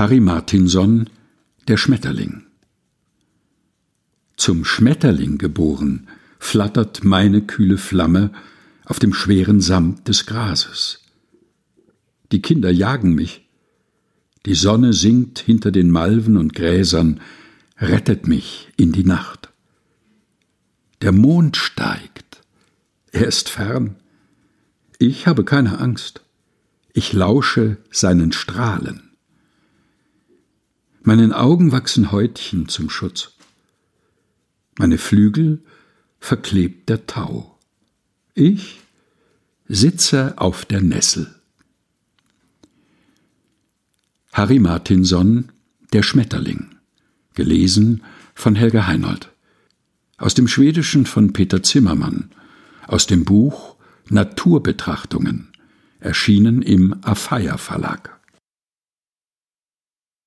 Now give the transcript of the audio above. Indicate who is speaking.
Speaker 1: Harry Martinson Der Schmetterling Zum Schmetterling geboren, flattert meine kühle Flamme auf dem schweren Samt des Grases. Die Kinder jagen mich, die Sonne sinkt hinter den Malven und Gräsern, rettet mich in die Nacht. Der Mond steigt, er ist fern, ich habe keine Angst, ich lausche seinen Strahlen. Meinen Augen wachsen Häutchen zum Schutz. Meine Flügel verklebt der Tau. Ich sitze auf der Nessel. Harry Martinson Der Schmetterling. Gelesen von Helga Heinold. Aus dem Schwedischen von Peter Zimmermann. Aus dem Buch Naturbetrachtungen. Erschienen im Afeier Verlag.